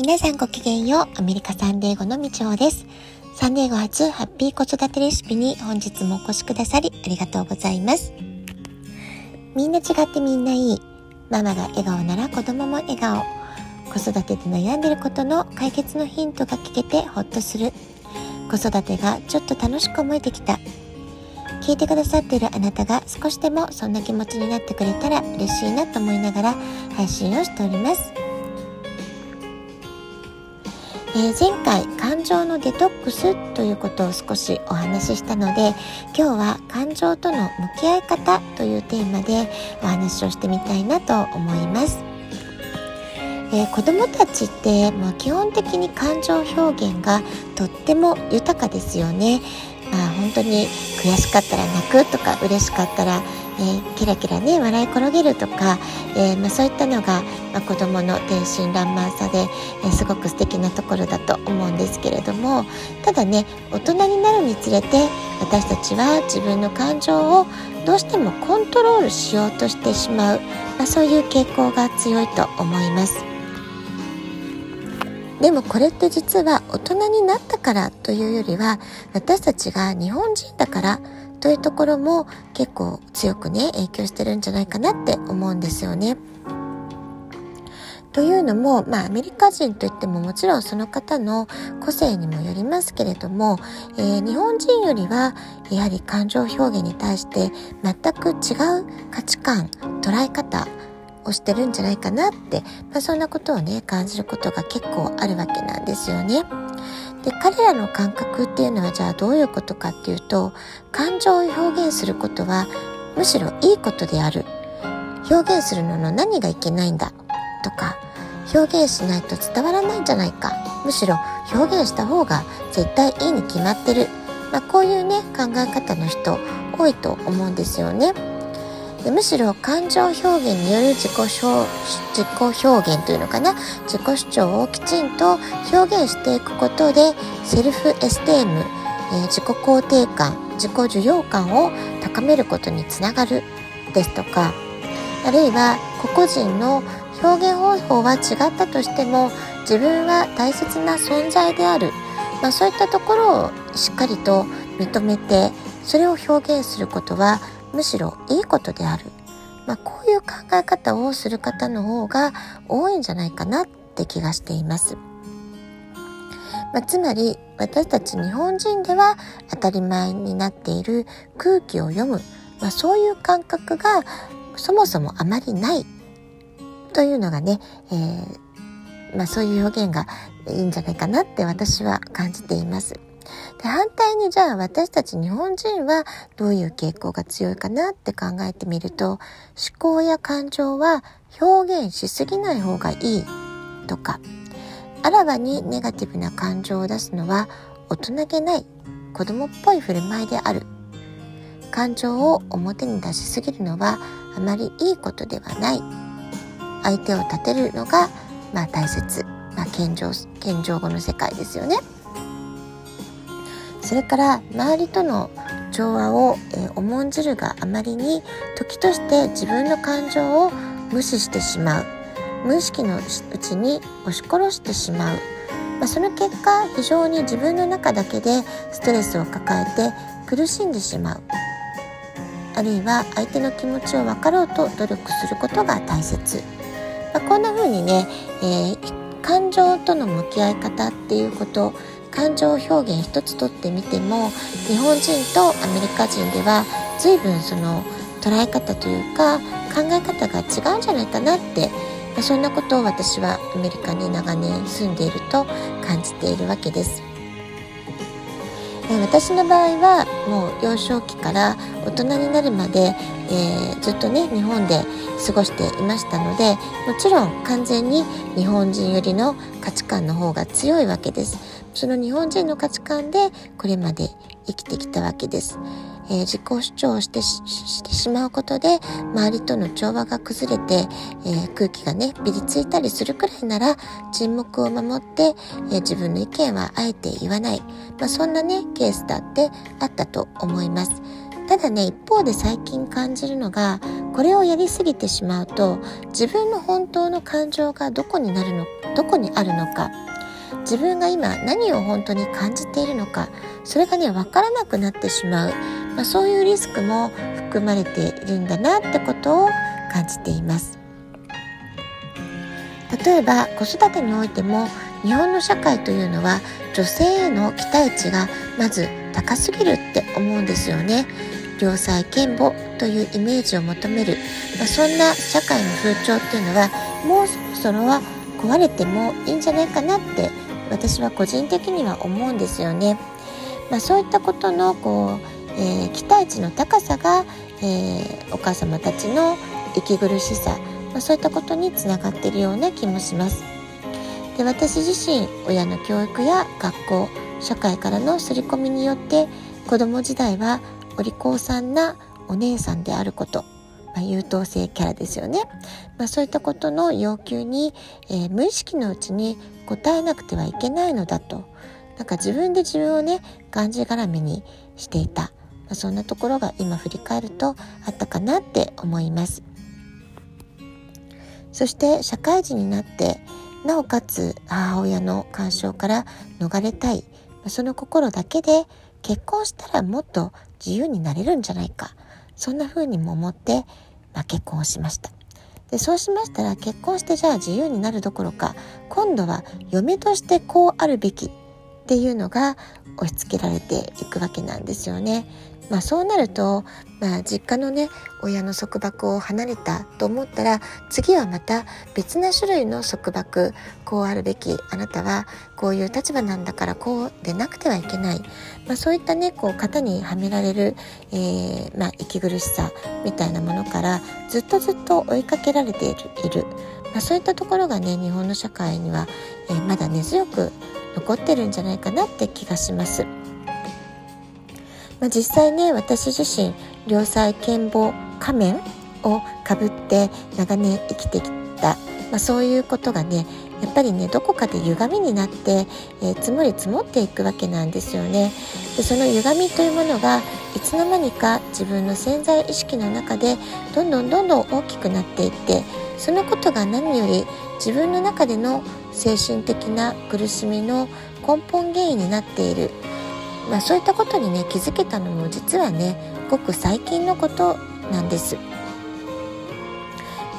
皆さんごきげんよう。アメリカサンデーゴのみちほです。サンデーゴ初ハッピー子育てレシピに本日もお越しくださりありがとうございます。みんな違ってみんないい。ママが笑顔なら子供も笑顔。子育てで悩んでることの解決のヒントが聞けてほっとする。子育てがちょっと楽しく思えてきた。聞いてくださっているあなたが少しでもそんな気持ちになってくれたら嬉しいなと思いながら配信をしております。えー、前回感情のデトックスということを少しお話ししたので今日は感情との向き合い方というテーマでお話をしてみたいなと思います。えー、子供たちって、まあ、基本的に感情表現がとっても豊かですよね。まあ、本当に悔しかったら泣くとか嬉しかったらえー、キラキラね笑い転げるとか、えー、まあ、そういったのが、まあ、子どもの天真爛漫さで、え、すごく素敵なところだと思うんですけれどもただね大人になるにつれて私たちは自分の感情をどうしてもコントロールしようとしてしまう、まあ、そういう傾向が強いと思います。でもこれって実は大人になったからというよりは私たちが日本人だからというところも結構強くね影響してるんじゃないかなって思うんですよね。というのも、まあ、アメリカ人といってももちろんその方の個性にもよりますけれども、えー、日本人よりはやはり感情表現に対して全く違う価値観捉え方をしてるんじゃないかなって、まあ、そんなことをね感じることが結構あるわけなんですよね。で彼らの感覚っていうのはじゃあどういうことかっていうと感情を表現することはむしろいいことである表現するのの何がいけないんだ？とか表現しないと伝わらないんじゃないか？むしろ表現した方が絶対いいに決まってる、まあ、こういうね考え方の人多いと思うんですよね。でむしろ感情表現による自己自己表現というのかな？自己主張をきちんと表現していくことでセルフエステーム、えー、自己肯定感自己受容感を高めることにつながるですとかあるいは個々人の表現方法は違ったとしても自分は大切な存在である、まあ、そういったところをしっかりと認めてそれを表現することはむしろいいことである、まあ、こういう考え方をする方の方が多いんじゃないかなって気がしています。まあ、つまり私たち日本人では当たり前になっている空気を読む、まあ、そういう感覚がそもそもあまりないというのがね、えー、まあ、そういう表現がいいんじゃないかなって私は感じています。で反対にじゃあ私たち日本人はどういう傾向が強いかなって考えてみると思考や感情は表現しすぎない方がいいとかあらわにネガティブな感情を出すのは大人げない子供っぽい振る舞いである。感情を表に出しすぎるのはあまりいいことではない。相手を立てるのがまあ大切、まあ、謙譲謙譲語の世界ですよね。それから周りとの調和を、え、重んじるがあまりに時として自分の感情を無視してしまう。無意識のうちに押し殺してしまう、まあ、その結果非常に自分の中だけでストレスを抱えて苦しんでしまう。あるいは相手の気持ちを分かろうと努力することが大切、まあ、こんな風にね、えー、感情との向き合い方っていうこと感情表現一つとってみても日本人とアメリカ人では随分その捉え方というか考え方が違うんじゃないかなって、まあ、そんなことを私はアメリカに長年住んでいると感じているわけです。私の場合はもう幼少期から大人になるまで、えー、ずっとね日本で過ごしていましたのでもちろん完全に日本人寄りの価値観の方が強いわけです。その日本人の価値観でこれまで生きてきたわけです。えー、自己主張をしてしてしまうことで周りとの調和が崩れて、えー、空気がねビリついたりするくらいなら沈黙を守って、えー、自分の意見はあえて言わない、まあ、そんなねケースだってあったと思います。ただね、一方で最近感じるのが、これをやりすぎてしまうと、自分の本当の感情がどこになるの、どこにあるのか、自分が今何を本当に感じているのか、それがね、わからなくなってしまう。まあ、そういうリスクも含まれているんだなってことを感じています。例えば子育てにおいても日本の社会というのは女性への期待値がまず高すぎるって思うんですよね。良妻賢母というイメージを求める、まあ、そんな社会の風潮っていうのはもうそろそろは壊れてもいいんじゃないかなって私は個人的には思うんですよね。まあ、そういったことのこう、えー、期待値の高さが、えー、お母様たちの息苦しさ、まあ、そういったことにつながっているような気もします。で私自身親の教育や学校社会からの刷り込みによって子供時代はお利口さんなお姉さんであること、まあ、優等生キャラですよね、まあ、そういったことの要求に、えー、無意識のうちに応えなくてはいけないのだと。なんか自分で自分をねがんじがらめにしていた、まあ、そんなところが今振り返るとあったかなって思います。そして社会人になってなおかつ母親の干渉から逃れたい。その心だけで結婚したらもっと自由になれるんじゃないか。そんな風にも思って、まあ、結婚をしました。でそうしましたら結婚してじゃあ自由になるどころか今度は嫁としてこうあるべきっていうのが押し付けられていくわけなんですよね。まあ、そうなると、まあ、実家のね親の束縛を離れたと思ったら次はまた別な種類の束縛こうあるべきあなたはこういう立場なんだからこうでなくてはいけない、まあ、そういったねこう型にはめられる、えー、まあ、息苦しさみたいなものからずっとずっと追いかけられている、まあ、そういったところがね日本の社会には、えー、まだ根強く残ってるんじゃないかなって気がします。まあ、実際ね私自身良妻賢母仮面をかぶって長年生きてきた、まあ、そういうことがねやっぱりねどこかで歪みになって、えー、積もり積もっていくわけなんですよね。でその歪みというものがいつの間にか自分の潜在意識の中でどんどんどんどん大きくなっていってそのことが何より自分の中での精神的な苦しみの根本原因になっているまあ、そういったことにね気づけたのも実はねごく最近のことなんです。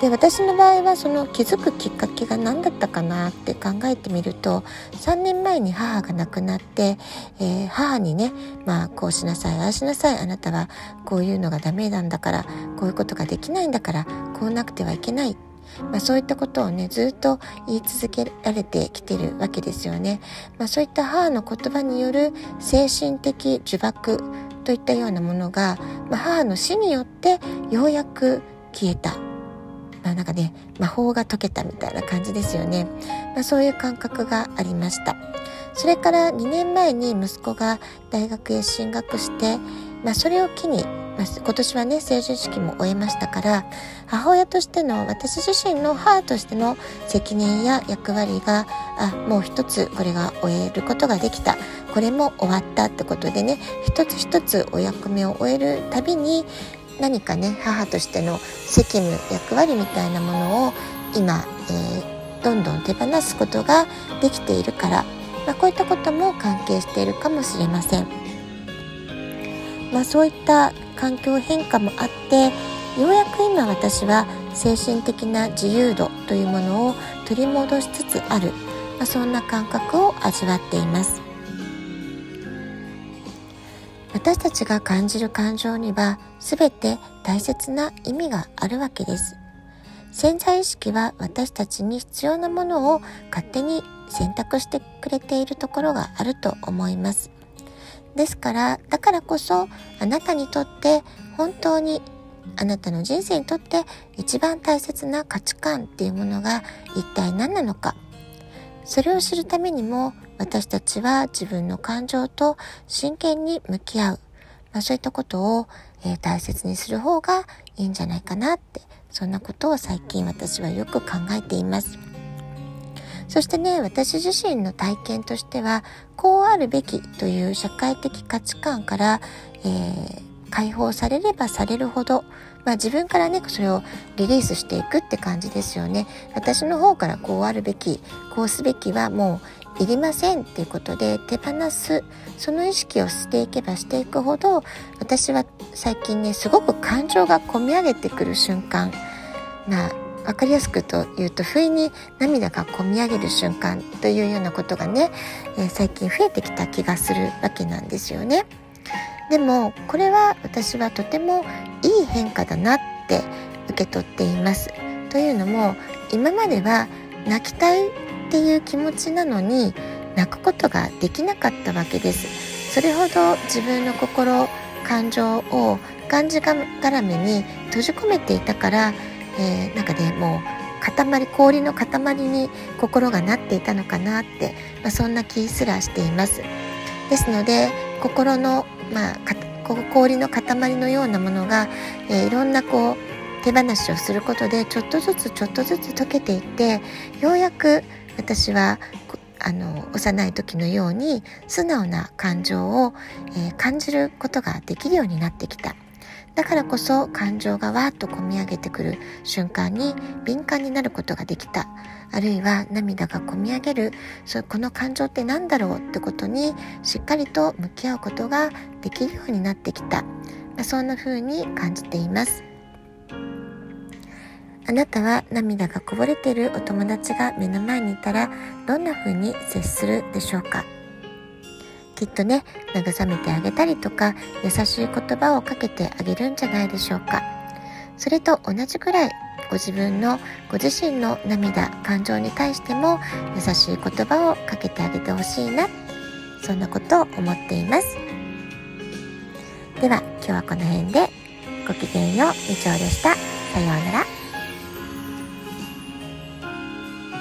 で私の場合はその気づくきっかけが何だったかなって考えてみると3年前に母が亡くなって、えー、母にねまあこうしなさいああしなさいあなたはこういうのがダメなんだからこういうことができないんだからこうなくてはいけないまあ、そういったことをねずっと言い続けられてきてるわけですよね。まあ、そういった母の言葉による精神的呪縛といったようなものが、まあ、母の死によってようやく消えた。まあ、なんかね魔法が解けたみたいな感じですよね。まあ、そういう感覚がありました。それから2年前に息子が大学へ進学して、まあ、それを機にま今年はね成人式も終えましたから母親としての私自身の母としての責任や役割があもう一つこれが終えることができたこれも終わったってことでね一つ一つお役目を終えるたびに何かね母としての責務役割みたいなものを今、えー、どんどん手放すことができているから、まあ、こういったことも関係しているかもしれません。まあ、そういった環境変化もあってようやく今私は精神的な自由度というものを取り戻しつつある、まあ、そんな感覚を味わっています。私たちが感じる感情には全て大切な意味があるわけです。潜在意識は私たちに必要なものを勝手に選択してくれているところがあると思います。ですから、だからこそ、あなたにとって本当にあなたの人生にとって一番大切な価値観っていうものが一体何なのか。それを知るためにも私たちは自分の感情と真剣に向き合う。まあ、そういったことを、えー、大切にする方がいいんじゃないかなって、そんなことを最近私はよく考えています。そしてね、私自身の体験としては、こうあるべきという社会的価値観から、えー、解放されればされるほど、まあ、自分からねそれをリリースしていくって感じですよね。私の方からこうあるべきこうすべきはもういりませんっていうことで手放すその意識をしていけばしていくほど私は最近ねすごく感情がこみ上げてくる瞬間まあ分かりやすくと言うと不意に涙がこみ上げる瞬間というようなことがね、えー、最近増えてきた気がするわけなんですよね。でもこれは私はとてもいい変化だなって受け取っています。というのも今までは泣きたいっていう気持ちなのに泣くことができなかったわけです。それほど自分の心感情をがんじがらめに閉じ込めていたからえー、なんかねもう塊氷の塊に心がなっていたのかなって、まあ、そんな気すらしています。ですので心の、まあ、氷の塊のようなものが、えー、いろんなこう手放しをすることでちょっとずつちょっとずつ溶けていってようやく私はあの幼い時のように素直な感情を、えー、感じることができるようになってきた。だからこそ感情がわーっとこみ上げてくる瞬間に敏感になることができた。あるいは涙がこみ上げる。そこの感情って何だろうってことにしっかりと向き合うことができるようになってきた、まあ、そんな風に感じています。あなたは涙がこぼれているお友達が目の前にいたらどんな風に接するでしょうか？きっとね慰めてあげたりとか優しい言葉をかけてあげるんじゃないでしょうか。それと同じくらいご自分のご自身の涙感情に対しても優しい言葉をかけてあげてほしいな。そんなことを思っています。では今日はこの辺でごきげんようみちおでした。さようなら。